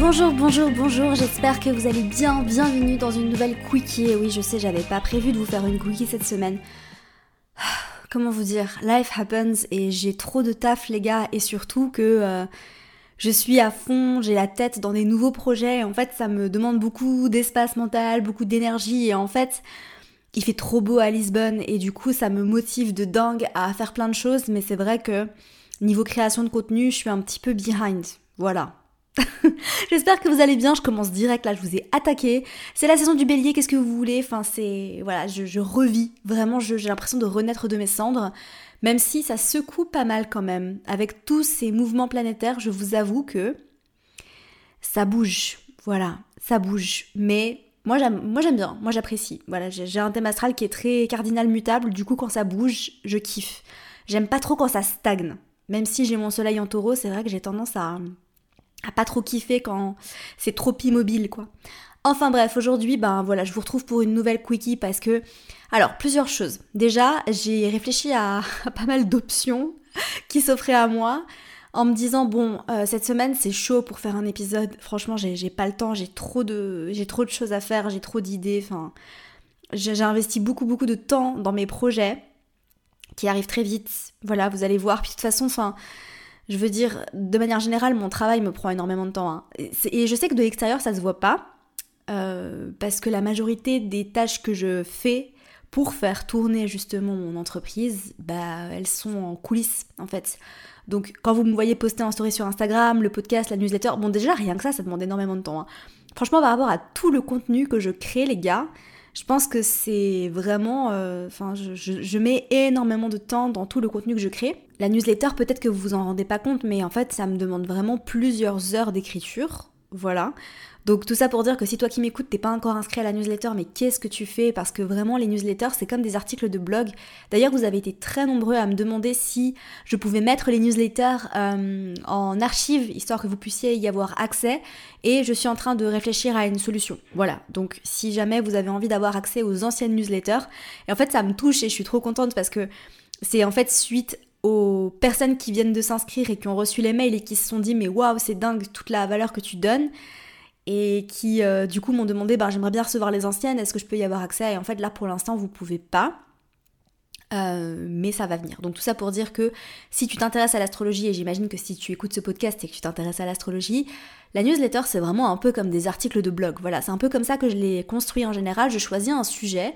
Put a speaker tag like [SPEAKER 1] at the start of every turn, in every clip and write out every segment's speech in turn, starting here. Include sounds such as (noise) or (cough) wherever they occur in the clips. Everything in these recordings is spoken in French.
[SPEAKER 1] Bonjour, bonjour, bonjour, j'espère que vous allez bien. Bienvenue dans une nouvelle quickie. Oui, je sais, j'avais pas prévu de vous faire une quickie cette semaine. (sighs) Comment vous dire? Life happens et j'ai trop de taf, les gars, et surtout que euh, je suis à fond, j'ai la tête dans des nouveaux projets. En fait, ça me demande beaucoup d'espace mental, beaucoup d'énergie, et en fait, il fait trop beau à Lisbonne, et du coup, ça me motive de dingue à faire plein de choses, mais c'est vrai que niveau création de contenu, je suis un petit peu behind. Voilà, (laughs) J'espère que vous allez bien, je commence direct là, je vous ai attaqué. C'est la saison du bélier, qu'est-ce que vous voulez? Enfin c'est... Voilà, je, revis, vraiment j'ai l'impression de renaître de mes cendres. Même si ça secoue pas mal quand même. Avec tous ces mouvements planétaires, je vous avoue que ça bouge. Voilà, ça bouge. Mais moi j'aime, bien, moi j'apprécie. Voilà, j'ai un thème astral qui est très cardinal mutable, du coup quand ça bouge, je kiffe. J'aime pas trop quand ça stagne. Même si j'ai mon soleil en taureau, c'est vrai que j'ai tendance à à pas trop kiffer quand c'est trop immobile quoi. Enfin bref, aujourd'hui, ben voilà, je vous retrouve pour une nouvelle quickie parce que alors plusieurs choses. Déjà, j'ai réfléchi à, (laughs) pas mal d'options qui s'offraient à moi en me disant bon euh, cette semaine c'est chaud pour faire un épisode. Franchement, j'ai pas le temps, j'ai trop de j'ai trop de choses à faire, j'ai trop d'idées. Enfin, j'ai investi beaucoup beaucoup de temps dans mes projets qui arrivent très vite. Voilà, vous allez voir. Puis de toute façon, enfin je veux dire, de manière générale, mon travail me prend énormément de temps. Hein. Et, je sais que de l'extérieur, ça se voit pas. Euh, parce que la majorité des tâches que je fais pour faire tourner justement mon entreprise, bah, elles sont en coulisses en fait. Donc quand vous me voyez poster en story sur Instagram, le podcast, la newsletter, bon déjà rien que ça, ça demande énormément de temps. Hein. Franchement par rapport à tout le contenu que je crée les gars, je pense que c'est vraiment... Euh, enfin, je, mets énormément de temps dans tout le contenu que je crée. La newsletter, peut-être que vous vous en rendez pas compte, mais en fait, ça me demande vraiment plusieurs heures d'écriture. Voilà. Donc tout ça pour dire que si toi qui m'écoutes, t'es pas encore inscrit à la newsletter, mais qu'est-ce que tu fais? Parce que vraiment les newsletters, c'est comme des articles de blog. D'ailleurs, vous avez été très nombreux à me demander si je pouvais mettre les newsletters euh, en archive, histoire que vous puissiez y avoir accès. Et je suis en train de réfléchir à une solution. Voilà. Donc si jamais vous avez envie d'avoir accès aux anciennes newsletters, et en fait ça me touche et je suis trop contente parce que c'est en fait suite aux personnes qui viennent de s'inscrire et qui ont reçu les mails et qui se sont dit mais waouh c'est dingue toute la valeur que tu donnes et qui euh, du coup m'ont demandé bah, j'aimerais bien recevoir les anciennes, est-ce que je peux y avoir accès? Et en fait là pour l'instant vous pouvez pas. Euh, mais ça va venir. Donc tout ça pour dire que si tu t'intéresses à l'astrologie, et j'imagine que si tu écoutes ce podcast et que tu t'intéresses à l'astrologie, la newsletter c'est vraiment un peu comme des articles de blog. Voilà, c'est un peu comme ça que je l'ai construit en général. Je choisis un sujet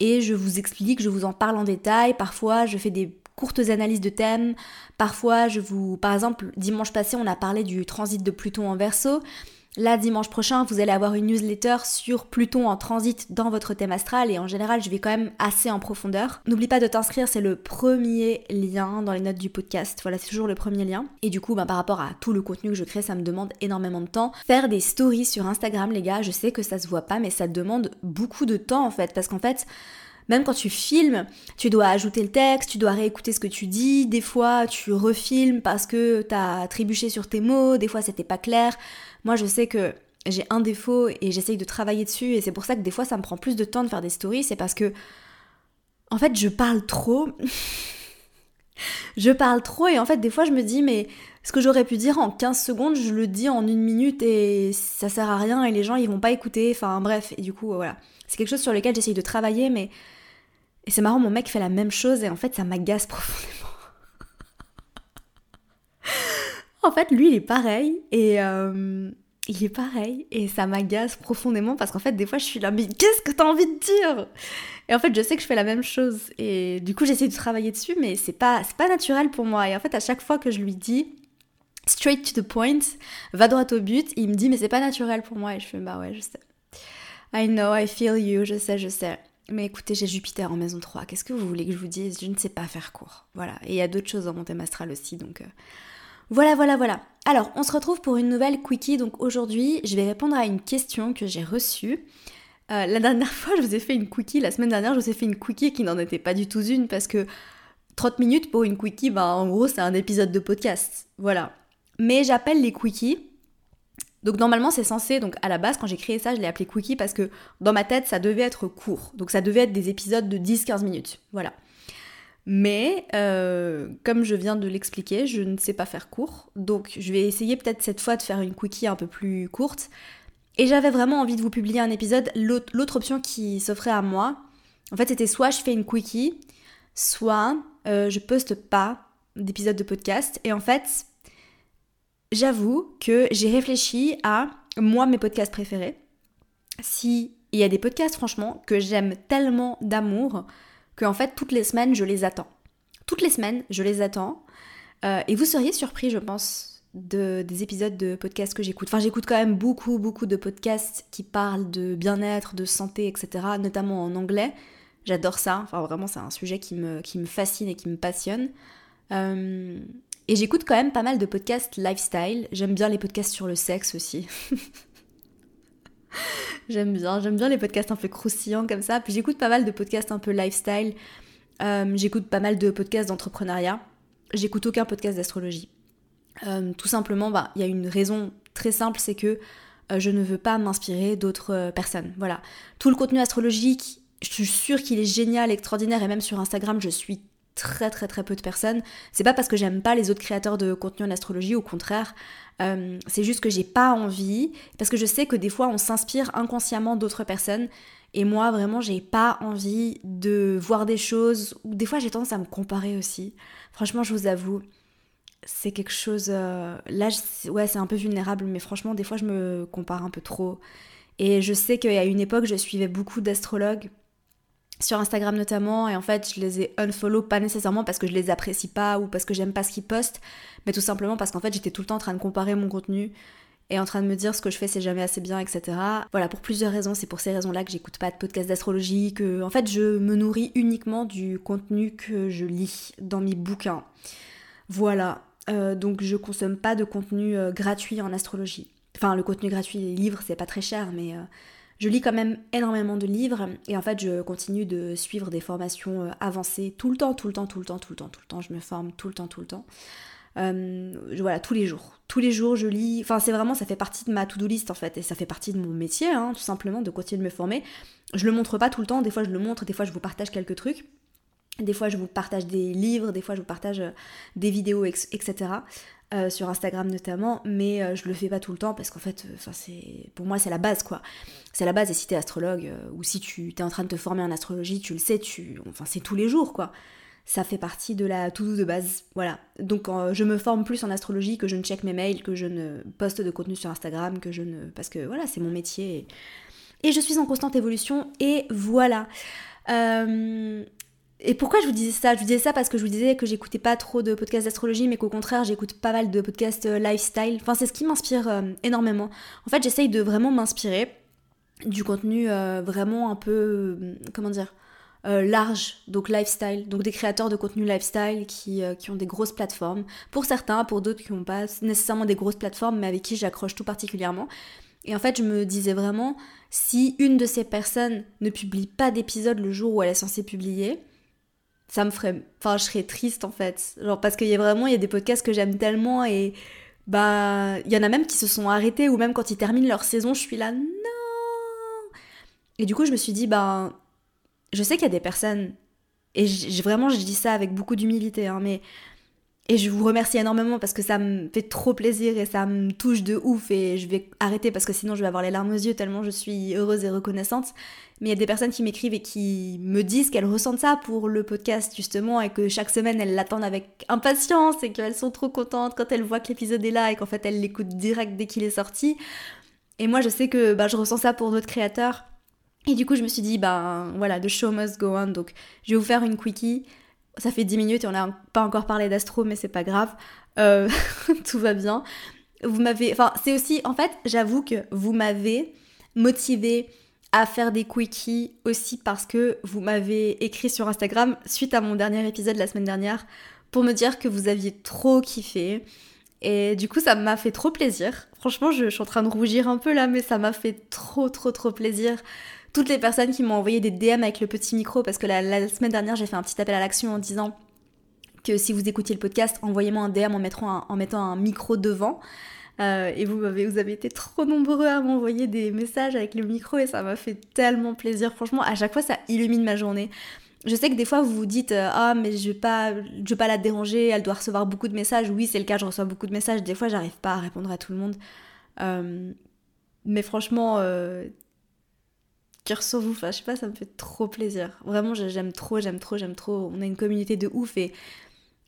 [SPEAKER 1] et je vous explique, je vous en parle en détail. Parfois je fais des courtes analyses de thèmes. Parfois je vous... Par exemple, dimanche passé on a parlé du transit de Pluton en verso. Là, dimanche prochain, vous allez avoir une newsletter sur Pluton en transit dans votre thème astral et en général, je vais quand même assez en profondeur. N'oublie pas de t'inscrire, c'est le premier lien dans les notes du podcast. Voilà, c'est toujours le premier lien. Et du coup, bah, par rapport à tout le contenu que je crée, ça me demande énormément de temps. Faire des stories sur Instagram, les gars, je sais que ça se voit pas, mais ça demande beaucoup de temps en fait, parce qu'en fait, même quand tu filmes, tu dois ajouter le texte, tu dois réécouter ce que tu dis, des fois tu refilmes parce que t'as trébuché sur tes mots, des fois c'était pas clair. Moi je sais que j'ai un défaut et j'essaye de travailler dessus et c'est pour ça que des fois ça me prend plus de temps de faire des stories, c'est parce que en fait je parle trop. (laughs) je parle trop et en fait des fois je me dis mais ce que j'aurais pu dire en 15 secondes, je le dis en une minute et ça sert à rien et les gens ils vont pas écouter, enfin bref, et du coup voilà. C'est quelque chose sur lequel j'essaye de travailler mais et c'est marrant, mon mec fait la même chose et en fait, ça m'agace (laughs) profondément. En fait, lui, il est pareil et euh, il est pareil et ça m'agace profondément parce qu'en fait, des fois, je suis là, mais qu'est-ce que t'as envie de dire? Et en fait, je sais que je fais la même chose et du coup, j'essaie de travailler dessus, mais c'est pas, pas naturel pour moi. Et en fait, à chaque fois que je lui dis straight to the point, va droit au but, il me dit, mais c'est pas naturel pour moi et je fais, bah ouais, je sais. I know, I feel you, je sais, je sais. Mais écoutez, j'ai Jupiter en maison 3. Qu'est-ce que vous voulez que je vous dise? Je ne sais pas faire court. Voilà. Et il y a d'autres choses dans mon thème astral aussi. Donc euh, voilà, voilà, voilà. Alors, on se retrouve pour une nouvelle quickie. Donc aujourd'hui, je vais répondre à une question que j'ai reçue. Euh, la dernière (laughs) fois, je vous ai fait une quickie. La semaine dernière, je vous ai fait une quickie qui n'en était pas du tout une parce que 30 minutes pour une quickie, bah, en gros, c'est un épisode de podcast. Voilà. Mais j'appelle les quickies donc normalement c'est censé, donc à la base quand j'ai créé ça je l'ai appelé Quickie parce que dans ma tête ça devait être court. Donc ça devait être des épisodes de 10-15 minutes. Voilà. Mais euh, comme je viens de l'expliquer, je ne sais pas faire court. Donc je vais essayer peut-être cette fois de faire une quickie un peu plus courte. Et j'avais vraiment envie de vous publier un épisode. L'autre option qui s'offrait à moi, en fait, c'était soit je fais une quickie, soit euh, je poste pas d'épisode de podcast. Et en fait, j'avoue que j'ai réfléchi à moi mes podcasts préférés. Si il y a des podcasts franchement que j'aime tellement d'amour que en fait toutes les semaines je les attends. Toutes les semaines je les attends. Euh, et vous seriez surpris, je pense, de, des épisodes de podcasts que j'écoute. Enfin, j'écoute quand même beaucoup, beaucoup de podcasts qui parlent de bien-être, de santé, etc., notamment en anglais. J'adore ça. Enfin, vraiment, c'est un sujet qui me, fascine et qui me passionne. Euh, et j'écoute quand même pas mal de podcasts lifestyle. J'aime bien les podcasts sur le sexe aussi. (laughs) j'aime bien, j'aime bien les podcasts un peu croustillants comme ça. Puis j'écoute pas mal de podcasts un peu lifestyle. Euh, j'écoute pas mal de podcasts d'entrepreneuriat. J'écoute aucun podcast d'astrologie. Euh, tout simplement, bah, il y a une raison très simple, c'est que euh, je ne veux pas m'inspirer d'autres personnes. Voilà. Tout le contenu astrologique, je suis sûre qu'il est génial, extraordinaire, et même sur Instagram, je suis très très très peu de personnes. C'est pas parce que j'aime pas les autres créateurs de contenu en astrologie, au contraire. Euh, c'est juste que j'ai pas envie, parce que je sais que des fois on s'inspire inconsciemment d'autres personnes. Et moi, vraiment, j'ai pas envie de voir des choses, ou des fois j'ai tendance à me comparer aussi. Franchement, je vous avoue, c'est quelque chose. Euh, là, ouais, c'est un peu vulnérable, mais franchement, des fois je me compare un peu trop. Et je sais qu'à une époque, je suivais beaucoup d'astrologues sur Instagram notamment, et en fait, je les ai unfollow, pas nécessairement parce que je les apprécie pas ou parce que j'aime pas ce qu'ils postent, mais tout simplement parce qu'en fait, j'étais tout le temps en train de comparer mon contenu et en train de me dire ce que je fais c'est jamais assez bien, etc. Voilà, pour plusieurs raisons, c'est pour ces raisons-là que j'écoute pas de podcast d'astrologie, que en fait, je me nourris uniquement du contenu que je lis dans mes bouquins. Voilà, euh, donc je consomme pas de contenu euh, gratuit en astrologie. Enfin, le contenu gratuit, les livres, c'est pas très cher, mais. Euh, je lis quand même énormément de livres et en fait je continue de suivre des formations euh, avancées tout le temps, tout le temps, tout le temps, tout le temps, tout le temps. Je me forme tout le temps, tout le temps. Euh, voilà, tous les jours. Tous les jours je lis. Enfin c'est vraiment, ça fait partie de ma to-do list en fait et ça fait partie de mon métier, hein, tout simplement, de continuer de me former. Je le montre pas tout le temps, des fois je le montre, des fois je vous partage quelques trucs. Des fois, je vous partage des livres, des fois, je vous partage euh, des vidéos, etc. Euh, sur Instagram notamment, mais euh, je le fais pas tout le temps parce qu'en fait, euh, enfin pour moi c'est la base quoi. C'est la base et si t'es astrologue ou si tu es en train de te former en astrologie, tu le sais, tu, enfin c'est tous les jours quoi. Ça fait partie de la to-do de base, voilà. Donc je me forme plus en astrologie que je ne check mes mails, que je ne poste de contenu sur Instagram, que je ne, parce que voilà c'est mon métier et... je suis en constante évolution et voilà. Et pourquoi je vous disais ça? Je vous disais ça parce que je vous disais que j'écoutais pas trop de podcasts d'astrologie, mais qu'au contraire, j'écoute pas mal de podcasts euh, lifestyle. Enfin, c'est ce qui m'inspire euh, énormément. En fait, j'essaye de vraiment m'inspirer du contenu euh, vraiment un peu, comment dire, large, donc lifestyle, donc des créateurs de contenu lifestyle qui, qui ont des grosses plateformes. Pour certains, pour d'autres qui n'ont pas nécessairement des grosses plateformes, mais avec qui j'accroche tout particulièrement. Et en fait, je me disais vraiment, si une de ces personnes ne publie pas d'épisode le jour où elle est censée publier, ça me ferait enfin je serais triste en fait. Genre parce qu'il y a vraiment il y a des podcasts que j'aime tellement et bah il y en a même qui se sont arrêtés ou même quand ils terminent leur saison je suis là non. Et du coup je me suis dit bah je sais qu'il y a des personnes et vraiment je dis ça avec beaucoup d'humilité hein, mais et je vous remercie énormément parce que ça me fait trop plaisir et ça me touche de ouf et je vais arrêter parce que sinon je vais avoir les larmes aux yeux tellement je suis heureuse et reconnaissante. Mais il y a des personnes qui m'écrivent et qui me disent qu'elles ressentent ça pour le podcast justement et que chaque semaine elles l'attendent avec impatience et qu'elles sont trop contentes quand elles voient que l'épisode est là et qu'en fait elles l'écoutent direct dès qu'il est sorti. Et moi je sais que bah, je ressens ça pour d'autres créateurs. Et du coup je me suis dit, ben voilà, the show must go on. Donc je vais vous faire une quickie ça fait 10 minutes et on n'a pas encore parlé d'astro, mais c'est pas grave. Euh, (laughs) tout va bien. Vous m'avez. Enfin, c'est aussi. En fait, j'avoue que vous m'avez motivé à faire des quickies aussi parce que vous m'avez écrit sur Instagram suite à mon dernier épisode la semaine dernière pour me dire que vous aviez trop kiffé. Et du coup, ça m'a fait trop plaisir. Franchement, je, je, suis en train de rougir un peu là, mais ça m'a fait trop, trop, trop plaisir toutes les personnes qui m'ont envoyé des DM avec le petit micro, parce que la, semaine dernière, j'ai fait un petit appel à l'action en disant que si vous écoutiez le podcast, envoyez-moi un DM en, mettant un, micro devant. Euh, et vous avez, vous avez été trop nombreux à m'envoyer des messages avec le micro et ça m'a fait tellement plaisir. Franchement, à chaque fois, ça illumine ma journée. je sais que des fois vous vous dites euh, ah mais je vais pas je vais pas la déranger, elle doit recevoir beaucoup de messages. Oui, c'est le cas, je reçois beaucoup de messages. Des fois, j'arrive pas à répondre à tout le monde. Euh, mais franchement cœur sur vous, je sais pas, ça me fait trop plaisir. Vraiment, j'aime trop, j'aime trop, j'aime trop. On a une communauté de ouf et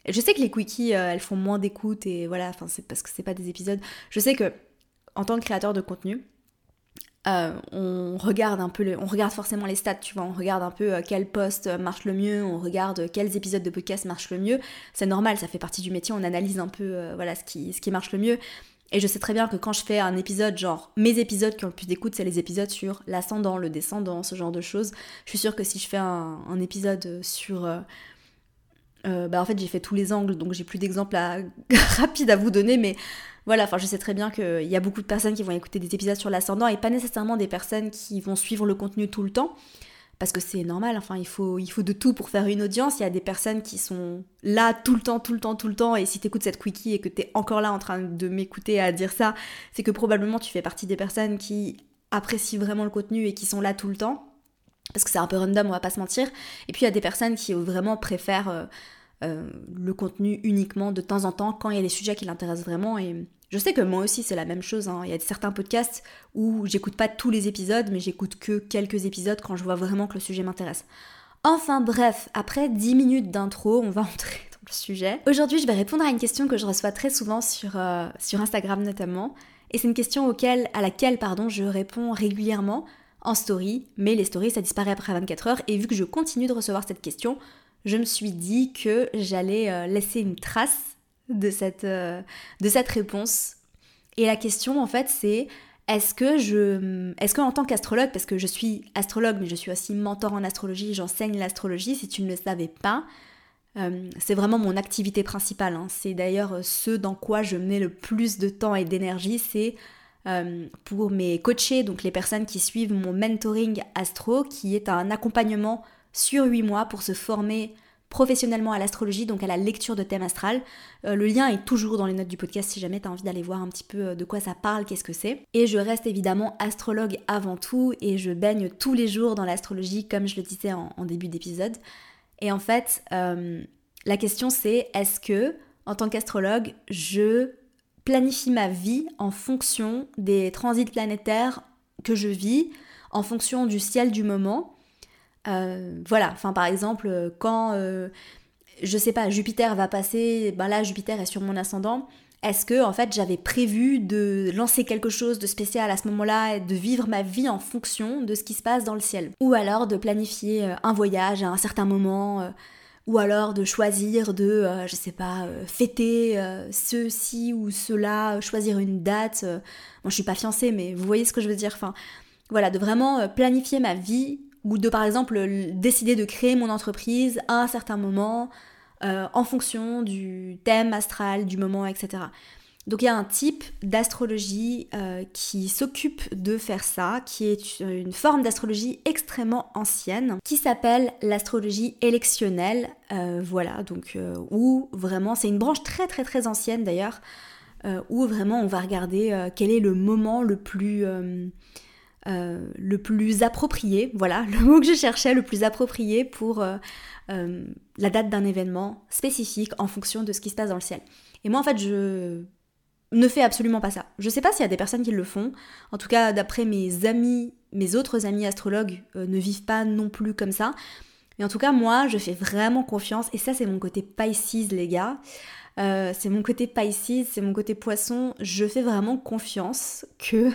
[SPEAKER 1] je sais que les quickies elles font moins d'écoute et voilà, enfin c'est parce que c'est pas des épisodes. Je sais que en tant que créateur de contenu, euh, on regarde un peu, on regarde forcément les stats, tu vois, on regarde un peu euh, quel poste marche le mieux, on regarde quels épisodes de podcast marchent le mieux. C'est normal, ça fait partie du métier, on analyse un peu, euh, voilà, ce qui, ce qui marche le mieux. Et je sais très bien que quand je fais un épisode, genre mes épisodes qui ont le plus d'écoute, c'est les épisodes sur l'ascendant, le descendant, ce genre de choses. Je suis sûre que si je fais un, épisode sur bah en fait j'ai fait tous les angles donc j'ai plus d'exemples (laughs) rapides à vous donner mais voilà, enfin je sais très bien qu'il y a beaucoup de personnes qui vont écouter des épisodes sur l'ascendant et pas nécessairement des personnes qui vont suivre le contenu tout le temps. Parce que c'est normal, enfin il faut, il faut de tout pour faire une audience. Il y a des personnes qui sont là tout le temps, tout le temps, tout le temps. Et si tu écoutes cette quickie et que tu es encore là en train de m'écouter à dire ça, c'est que probablement tu fais partie des personnes qui apprécient vraiment le contenu et qui sont là tout le temps. Parce que c'est un peu random, on va pas se mentir. Et puis il y a des personnes qui vraiment préfèrent euh, euh, le contenu uniquement de temps en temps quand il y a des sujets qui l'intéressent vraiment. Et je sais que moi aussi c'est la même chose. Hein. Il y a certains podcasts où j'écoute pas tous les épisodes, mais j'écoute que quelques épisodes quand je vois vraiment que le sujet m'intéresse. Enfin bref, après 10 minutes d'intro, on va (laughs) entrer dans le sujet. Aujourd'hui, je vais répondre à une question que je reçois très souvent sur, euh, Instagram notamment. Et c'est une question à laquelle pardon, je réponds régulièrement en story, mais les stories ça disparaît après 24 heures. Et vu que je continue de recevoir cette question, je me suis dit que j'allais euh, laisser une trace de cette, euh, de cette réponse. Et la question, en fait, c'est est-ce que je. Est-ce qu'en tant qu'astrologue, parce que je suis astrologue, mais je suis aussi mentor en astrologie, j'enseigne l'astrologie, si tu ne le savais pas, euh, c'est vraiment mon activité principale. Hein. C'est d'ailleurs ce dans quoi je mets le plus de temps et d'énergie, c'est euh, pour mes coachés, donc les personnes qui suivent mon mentoring astro, qui est un accompagnement sur 8 mois pour se former professionnellement à l'astrologie, donc à la lecture de thème astral. Euh, le lien est toujours dans les notes du podcast si jamais tu as envie d'aller voir un petit peu euh, de quoi ça parle, qu'est-ce que c'est. Et je reste évidemment astrologue avant tout et je baigne tous les jours dans l'astrologie comme je le disais en, début d'épisode. Et en fait, euh, la question c'est est-ce que en tant qu'astrologue, je planifie ma vie en fonction des transits planétaires que je vis, en fonction du ciel du moment euh, voilà, enfin par exemple, quand, euh, je sais pas, Jupiter va passer, ben là Jupiter est sur mon ascendant, est-ce que en fait j'avais prévu de lancer quelque chose de spécial à ce moment-là de vivre ma vie en fonction de ce qui se passe dans le ciel? Ou alors de planifier euh, un voyage à un certain moment ou alors de choisir de, je sais pas, fêter ceci ou cela, choisir une date. moi je suis pas fiancée, mais vous voyez ce que je veux dire. Enfin, voilà, de vraiment planifier ma vie ou de par exemple décider de créer mon entreprise à un certain moment euh, en fonction du thème astral, du moment, etc. Donc il y a un type d'astrologie euh, qui s'occupe de faire ça, qui est une forme d'astrologie extrêmement ancienne, qui s'appelle l'astrologie électionnelle. Euh, voilà, donc où vraiment, c'est une branche très très très ancienne d'ailleurs, où vraiment on va regarder quel est le moment le plus euh, le plus approprié, voilà, (laughs) le mot que je cherchais, le plus approprié pour euh, euh, la date d'un événement spécifique en fonction de ce qui se passe dans le ciel. Et moi, en fait, je ne fais absolument pas ça. Je sais pas s'il y a des personnes qui le font. En tout cas, d'après mes amis, mes autres amis astrologues ne vivent pas non plus comme ça. Mais en tout cas, moi, je fais vraiment confiance. Et ça, c'est mon côté Pisces, les gars. c'est mon côté Pisces, c'est mon côté poisson. Je fais vraiment confiance que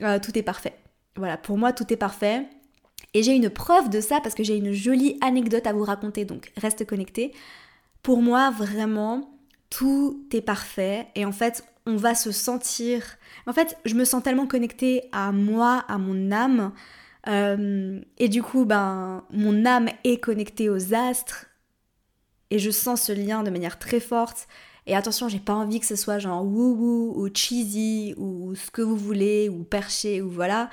[SPEAKER 1] tout est parfait. Voilà, pour moi, tout est parfait. Et j'ai une preuve de ça parce que j'ai une jolie anecdote à vous raconter, donc reste connecté. Pour moi, vraiment, tout est parfait. Et en fait, on va se sentir... En fait, je me sens tellement connectée à moi, à mon âme. Euh, et du coup, ben, mon âme est connectée aux astres. Et je sens ce lien de manière très forte. Et attention, j'ai pas envie que ce soit genre woo-woo ou cheesy ou ce que vous voulez ou perché ou voilà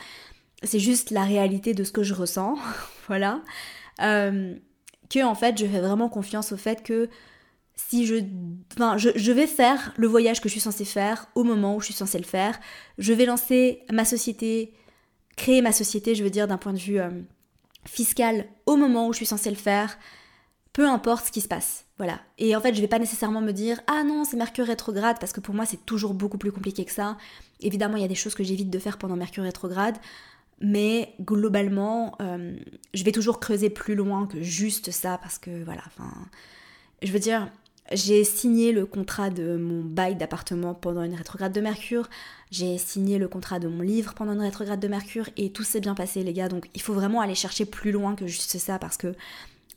[SPEAKER 1] c'est juste la réalité de ce que je ressens, (laughs) voilà. Euh, que en fait, je fais vraiment confiance au fait que si je, enfin, je, vais faire le voyage que je suis censée faire au moment où je suis censée le faire. Je vais lancer ma société, créer ma société, je veux dire d'un point de vue euh, fiscal au moment où je suis censée le faire, peu importe ce qui se passe. Voilà. Et en fait, je vais pas nécessairement me dire ah non, c'est Mercure rétrograde parce que pour moi, c'est toujours beaucoup plus compliqué que ça. Évidemment, il y a des choses que j'évite de faire pendant Mercure rétrograde, mais globalement, euh, je vais toujours creuser plus loin que juste ça parce que voilà, enfin, je veux dire, j'ai signé le contrat de mon bail d'appartement pendant une rétrograde de Mercure. J'ai signé le contrat de mon livre pendant une rétrograde de Mercure et tout s'est bien passé les gars. Donc il faut vraiment aller chercher plus loin que juste ça parce que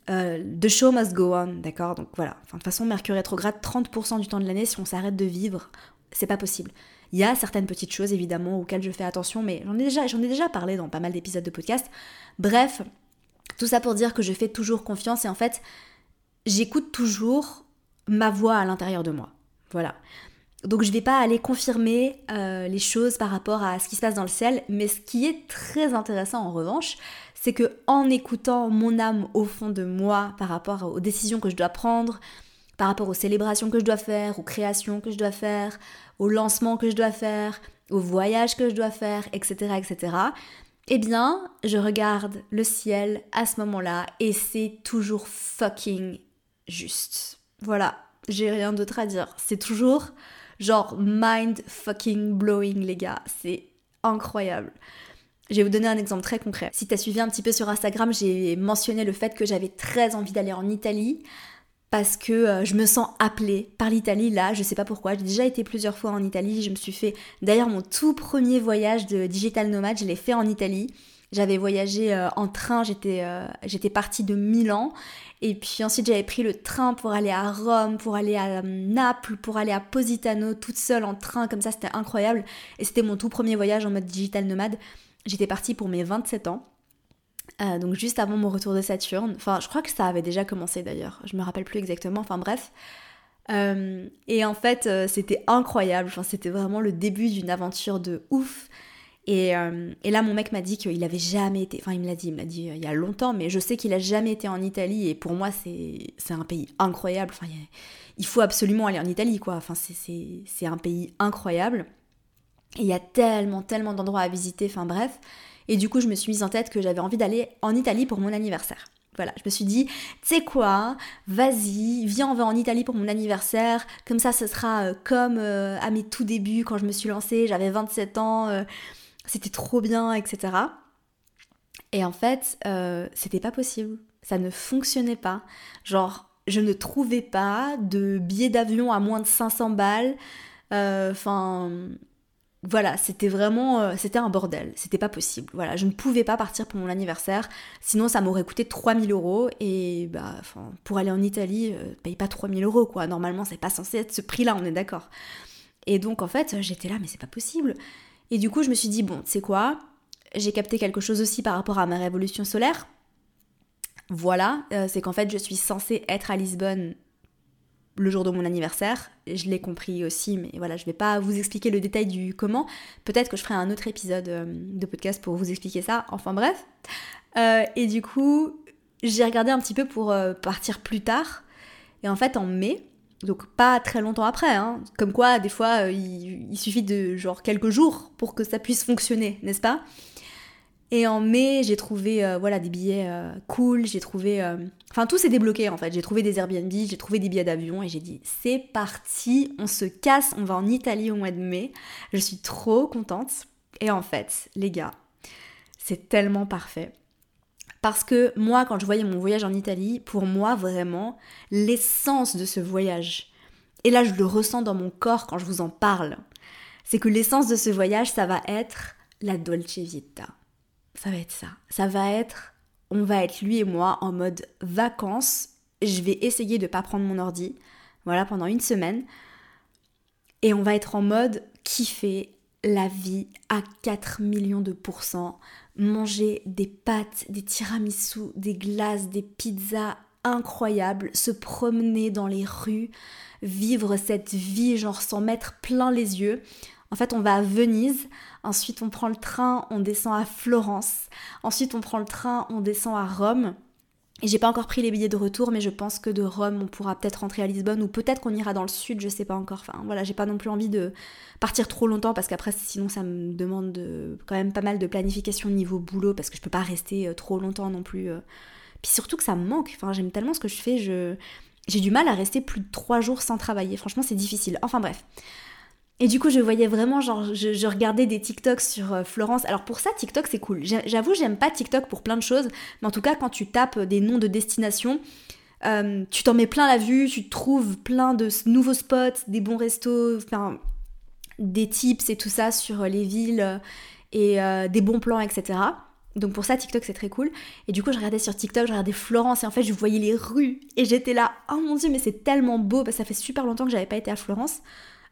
[SPEAKER 1] euh, the show must go on, d'accord? Donc voilà. Enfin, de toute façon, Mercure rétrograde 30% du temps de l'année, si on s'arrête de vivre, c'est pas possible. Il y a certaines petites choses évidemment auxquelles je fais attention, mais j'en ai déjà, j'en ai déjà parlé dans pas mal d'épisodes de podcast. Bref, tout ça pour dire que je fais toujours confiance et en fait, j'écoute toujours ma voix à l'intérieur de moi. Voilà. Donc je vais pas aller confirmer euh, les choses par rapport à ce qui se passe dans le ciel, mais ce qui est très intéressant en revanche, c'est que en écoutant mon âme au fond de moi par rapport aux décisions que je dois prendre, par rapport aux célébrations que je dois faire, aux créations que je dois faire, aux lancements que je dois faire, aux voyages que je dois faire, etc., etc. Eh bien, je regarde le ciel à ce moment-là et c'est toujours fucking juste. Voilà, j'ai rien d'autre à dire. C'est toujours genre mind fucking blowing, les gars. C'est incroyable. Je vais vous donner un exemple très concret. Si tu as suivi un petit peu sur Instagram, j'ai mentionné le fait que j'avais très envie d'aller en Italie parce que euh, je me sens appelée par l'Italie là, je sais pas pourquoi. J'ai déjà été plusieurs fois en Italie, je me suis fait d'ailleurs mon tout premier voyage de digital nomade, je l'ai fait en Italie. J'avais voyagé euh, en train, j'étais euh, j'étais partie de Milan et puis ensuite j'avais pris le train pour aller à Rome, pour aller à Naples, pour aller à Positano toute seule en train comme ça, c'était incroyable et c'était mon tout premier voyage en mode digital nomade. J'étais partie pour mes 27 ans. Euh, donc juste avant mon retour de Saturne. Enfin, je crois que ça avait déjà commencé d'ailleurs. Je me rappelle plus exactement. Enfin bref. et en fait, c'était incroyable. Enfin, c'était vraiment le début d'une aventure de ouf. Euh, et, là, mon mec m'a dit qu'il avait jamais été, enfin il me l'a dit, il me l'a dit euh, il y a longtemps, mais je sais qu'il a jamais été en Italie et pour moi c'est un pays incroyable. Enfin, il faut absolument aller en Italie quoi. Enfin c'est un pays incroyable. Et il y a tellement, tellement d'endroits à visiter. Enfin bref. Et du coup, je me suis mise en tête que j'avais envie d'aller en Italie pour mon anniversaire. Voilà, je me suis dit, tu sais quoi, vas-y, viens, on va en Italie pour mon anniversaire. Comme ça, ce sera euh, comme à mes tout débuts quand je me suis lancée, j'avais 27 ans c'était trop bien, etc. Et en fait, euh, c'était pas possible. Ça ne fonctionnait pas. Genre, je ne trouvais pas de billets d'avion à moins de 500 balles. Euh, enfin, voilà, c'était vraiment, euh, c'était un bordel. C'était pas possible. Voilà, je ne pouvais pas partir pour mon anniversaire. Sinon, ça m'aurait coûté 3000 euros. Et bah, pour aller en Italie, paye pas 3000 euros, quoi. Normalement, c'est pas censé être ce prix-là, on est d'accord. Et donc, en fait, j'étais là, mais c'est pas possible. Et du coup, je me suis dit, bon, sais quoi? J'ai capté quelque chose aussi par rapport à ma révolution solaire. Voilà, euh, c'est qu'en fait, je suis censée être à Lisbonne le jour de mon anniversaire. Je l'ai compris aussi, mais voilà, je vais pas vous expliquer le détail du comment. Peut-être que je ferai un autre épisode euh, de podcast pour vous expliquer ça. Enfin bref. Euh, et du coup, j'ai regardé un petit peu pour partir plus tard. Et en fait, en mai, donc pas très longtemps après, hein. comme quoi des fois euh, il, suffit de genre quelques jours pour que ça puisse fonctionner, n'est-ce pas? Et en mai j'ai trouvé euh, voilà des billets euh, cool, j'ai trouvé, enfin tout s'est débloqué en fait, j'ai trouvé des Airbnb, j'ai trouvé des billets d'avion et j'ai dit c'est parti, on se casse, on va en Italie au mois de mai, je suis trop contente. Et en fait les gars, c'est tellement parfait. Parce que moi, quand je voyais mon voyage en Italie, pour moi, vraiment, l'essence de ce voyage, et là je le ressens dans mon corps quand je vous en parle, c'est que l'essence de ce voyage, ça va être la Dolce Vita. Ça va être ça. Ça va être, on va être lui et moi en mode vacances. Je vais essayer de ne pas prendre mon ordi, voilà, pendant une semaine. Et on va être en mode kiffer la vie à 4 millions de pourcents manger des pâtes, des tiramisu, des glaces, des pizzas incroyables, se promener dans les rues, vivre cette vie genre sans mettre plein les yeux. En fait, on va à Venise, ensuite on prend le train, on descend à Florence, ensuite on prend le train, on descend à Rome. Et j'ai pas encore pris les billets de retour, mais je pense que de Rome, on pourra peut-être rentrer à Lisbonne ou peut-être qu'on ira dans le sud, je sais pas encore. Enfin voilà, j'ai pas non plus envie de partir trop longtemps parce qu'après, sinon, ça me demande de, quand même pas mal de planification niveau boulot parce que je peux pas rester euh, trop longtemps non plus. Euh. Puis surtout que ça me manque. J'aime tellement ce que je fais, je j'ai du mal à rester plus de trois jours sans travailler. Franchement, c'est difficile. Enfin bref. Et du coup, je voyais vraiment, genre, je, regardais des TikToks sur euh, Florence. Alors pour ça, TikTok, c'est cool. J'avoue, j'aime pas TikTok pour plein de choses. Mais en tout cas, quand tu tapes des noms de destinations, euh, tu t'en mets plein la vue, tu trouves plein de nouveaux spots, des bons restos, enfin, des tips et tout ça sur les villes et euh, des bons plans, etc. Donc pour ça, TikTok, c'est très cool. Et du coup, je regardais sur TikTok, je regardais Florence et en fait, je voyais les rues. Et j'étais là, oh mon dieu, mais c'est tellement beau. Parce que ça fait super longtemps que j'avais pas été à Florence.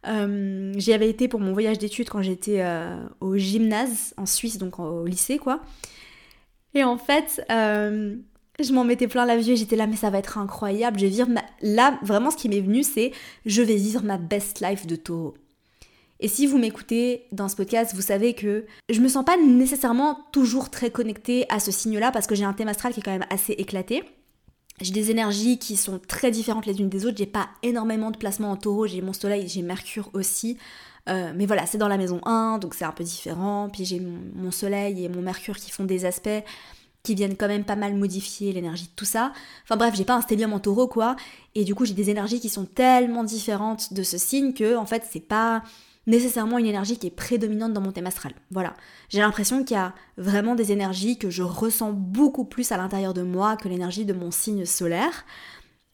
[SPEAKER 1] Euh, j'y avais été pour mon voyage d'études quand j'étais euh, au gymnase en Suisse, donc au lycée quoi. Et en fait, euh, je m'en mettais plein la vue et j'étais là, mais ça va être incroyable. Je vais vivre Là, vraiment, ce qui m'est venu, c'est je vais vivre ma best life de taureau. Et si vous m'écoutez dans ce podcast, vous savez que je me sens pas nécessairement toujours très connectée à ce signe-là parce que j'ai un thème astral qui est quand même assez éclaté. J'ai des énergies qui sont très différentes les unes des autres. J'ai pas énormément de placements en taureau. J'ai mon soleil, j'ai Mercure aussi. Euh, mais voilà, c'est dans la maison 1, donc c'est un peu différent. Puis j'ai mon, soleil et mon Mercure qui font des aspects qui viennent quand même pas mal modifier l'énergie de tout ça. Enfin bref, j'ai pas un stellium en taureau quoi. Et du coup, j'ai des énergies qui sont tellement différentes de ce signe que en fait, c'est pas nécessairement une énergie qui est prédominante dans mon thème astral. Voilà. J'ai l'impression qu'il y a vraiment des énergies que je ressens beaucoup plus à l'intérieur de moi que l'énergie de mon signe solaire.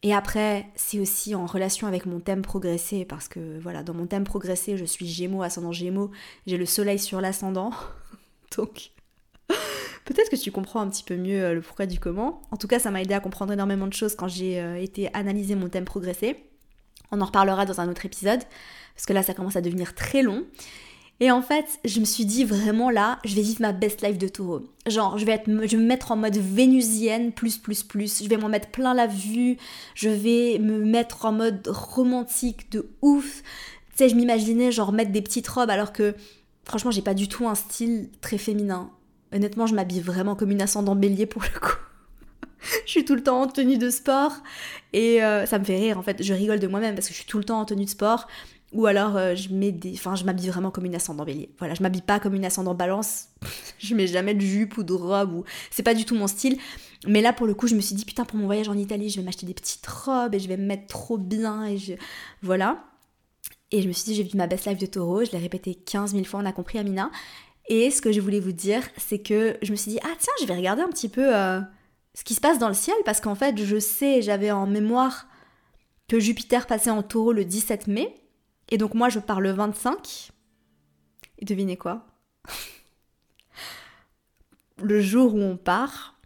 [SPEAKER 1] Et après, c'est aussi en relation avec mon thème progressé, parce que voilà, dans mon thème progressé, je suis Gémeaux, ascendant Gémeaux, j'ai le soleil sur l'ascendant. (laughs) Donc, (laughs) peut-être que tu comprends un petit peu mieux euh, le pourquoi du comment. En tout cas, ça m'a aidé à comprendre énormément de choses quand j'ai euh, été analyser mon thème progressé. On en reparlera dans un autre épisode parce que là ça commence à devenir très long. Et en fait, je me suis dit vraiment là, je vais vivre ma best life de taureau. Genre, je vais, être, je me mettre en mode vénusienne, plus, plus, plus. Je vais m'en mettre plein la vue. Je vais me mettre en mode romantique de ouf. Tu sais, je m'imaginais genre mettre des petites robes alors que franchement, j'ai pas du tout un style très féminin. Honnêtement, je m'habille vraiment comme une ascendant bélier pour le coup. (laughs) je suis tout le temps en tenue de sport et euh, ça me fait rire en fait. Je rigole de moi-même parce que je suis tout le temps en tenue de sport ou alors euh, je mets des enfin je m'habille vraiment comme une ascendant bélier. Voilà, je m'habille pas comme une ascendant balance. (laughs) je mets jamais de jupe ou de robe ou c'est pas du tout mon style. Mais là pour le coup, je me suis dit putain pour mon voyage en Italie, je vais m'acheter des petites robes et je vais me mettre trop bien et je voilà. Et je me suis dit j'ai vu ma best life de taureau, je l'ai répété 15 000 fois, on a compris Amina. Et ce que je voulais vous dire, c'est que je me suis dit ah tiens, je vais regarder un petit peu euh, ce qui se passe dans le ciel parce qu'en fait, je sais, j'avais en mémoire que Jupiter passait en taureau le 17 mai et donc moi je pars le 25. Et devinez quoi? (laughs) Le jour où on part,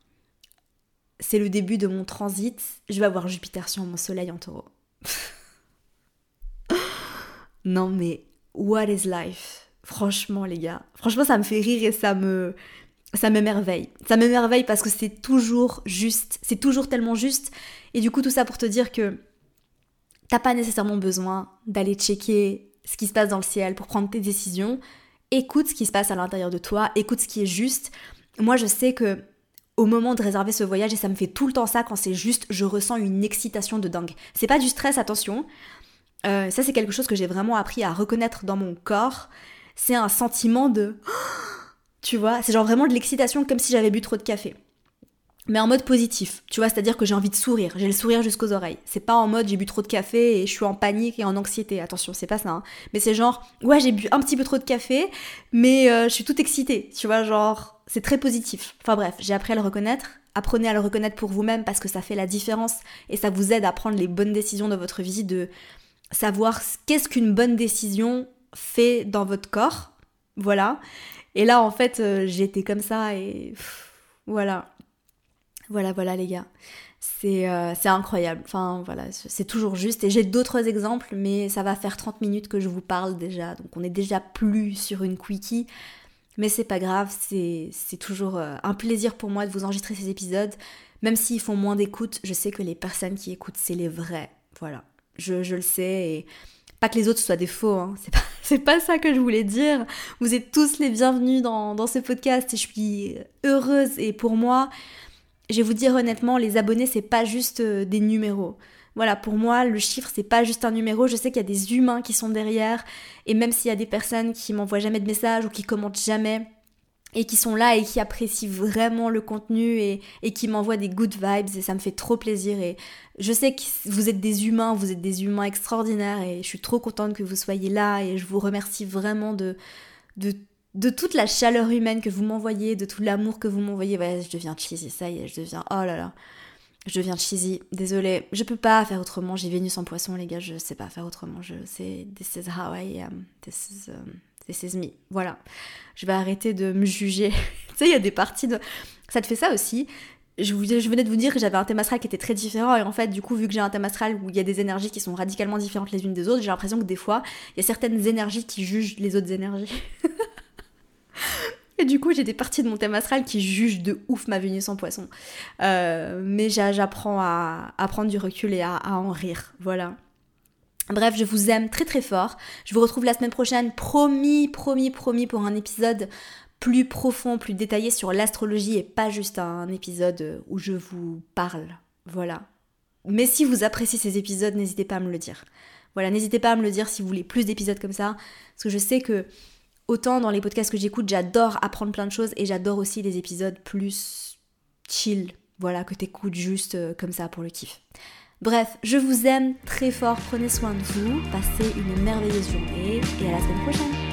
[SPEAKER 1] c'est le début de mon transit. Je vais avoir Jupiter sur mon soleil en taureau. (laughs) non mais, what is life? Franchement les gars, franchement ça me fait rire et ça me... Ça m'émerveille. Ça m'émerveille parce que c'est toujours juste. C'est toujours tellement juste. Et du coup tout ça pour te dire que T'as pas nécessairement besoin d'aller checker ce qui se passe dans le ciel pour prendre tes décisions. Écoute ce qui se passe à l'intérieur de toi, écoute ce qui est juste. Moi, je sais que au moment de réserver ce voyage, et ça me fait tout le temps ça quand c'est juste, je ressens une excitation de dingue. C'est pas du stress, attention. Euh, ça, c'est quelque chose que j'ai vraiment appris à reconnaître dans mon corps. C'est un sentiment de. Tu vois, c'est genre vraiment de l'excitation comme si j'avais bu trop de café mais en mode positif, tu vois, c'est-à-dire que j'ai envie de sourire, j'ai le sourire jusqu'aux oreilles. C'est pas en mode j'ai bu trop de café et je suis en panique et en anxiété, attention, c'est pas ça. Hein. Mais c'est genre, ouais, j'ai bu un petit peu trop de café, mais euh, je suis toute excitée, tu vois, genre, c'est très positif. Enfin bref, j'ai appris à le reconnaître. Apprenez à le reconnaître pour vous-même parce que ça fait la différence et ça vous aide à prendre les bonnes décisions dans votre vie, de savoir qu'est-ce qu'une bonne décision fait dans votre corps. Voilà. Et là, en fait, euh, j'étais comme ça et voilà voilà, voilà les gars. Euh, c'est incroyable. Enfin voilà, c'est toujours juste. Et j'ai d'autres exemples, mais ça va faire 30 minutes que je vous parle déjà. Donc on est déjà plus sur une quickie. Mais c'est pas grave, c'est toujours euh, un plaisir pour moi de vous enregistrer ces épisodes. Même s'ils font moins d'écoute, je sais que les personnes qui écoutent, c'est les vrais. Voilà, je, je, le sais. Et pas que les autres soient des faux, hein. (laughs) c'est pas, ça que je voulais dire. Vous êtes tous les bienvenus dans, dans ce podcast et je suis heureuse. Et pour moi, je vais vous dire honnêtement, les abonnés, c'est pas juste euh, des numéros. Voilà, pour moi, le chiffre, c'est pas juste un numéro. Je sais qu'il y a des humains qui sont derrière. Et même s'il y a des personnes qui m'envoient jamais de messages ou qui commentent jamais, et qui sont là et qui apprécient vraiment le contenu et, et qui m'envoient des good vibes et ça me fait trop plaisir. Et je sais que vous êtes des humains, vous êtes des humains extraordinaires et je suis trop contente que vous soyez là et je vous remercie vraiment de, de, de toute la chaleur humaine que vous m'envoyez, de tout l'amour que vous m'envoyez. Ouais, je deviens cheesy, ça y est, je deviens, oh là là, je deviens cheesy, désolée, je peux pas faire autrement, j'ai Vénus en poisson les gars, je sais pas faire autrement, je sais, this is how I am, this is... Um, c'est me. Voilà. Je vais arrêter de me juger. (laughs) tu sais, il y a des parties de. Ça te fait ça aussi. Je, vous, je venais de vous dire que j'avais un thème astral qui était très différent et en fait du coup vu que j'ai un thème astral où il y a des énergies qui sont radicalement différentes les unes des autres j'ai l'impression que des fois il y a certaines énergies qui jugent les autres énergies (laughs) et du coup j'ai des parties de mon thème astral qui jugent de ouf ma Vénus en poisson euh, mais j'apprends à, prendre du recul et à en rire voilà Bref, je vous aime très très fort. Je vous retrouve la semaine prochaine, promis, promis, promis, pour un épisode plus profond, plus détaillé sur l'astrologie et pas juste un épisode où je vous parle. Voilà. Mais si vous appréciez ces épisodes, n'hésitez pas à me le dire. Voilà, n'hésitez pas à me le dire si vous voulez plus d'épisodes comme ça. Parce que je sais que autant dans les podcasts que j'écoute, j'adore apprendre plein de choses et j'adore aussi les épisodes plus chill. Voilà, que t'écoutes juste euh, comme ça pour le kiff. Bref, je vous aime très fort, prenez soin de vous, passez une merveilleuse journée et à la semaine prochaine.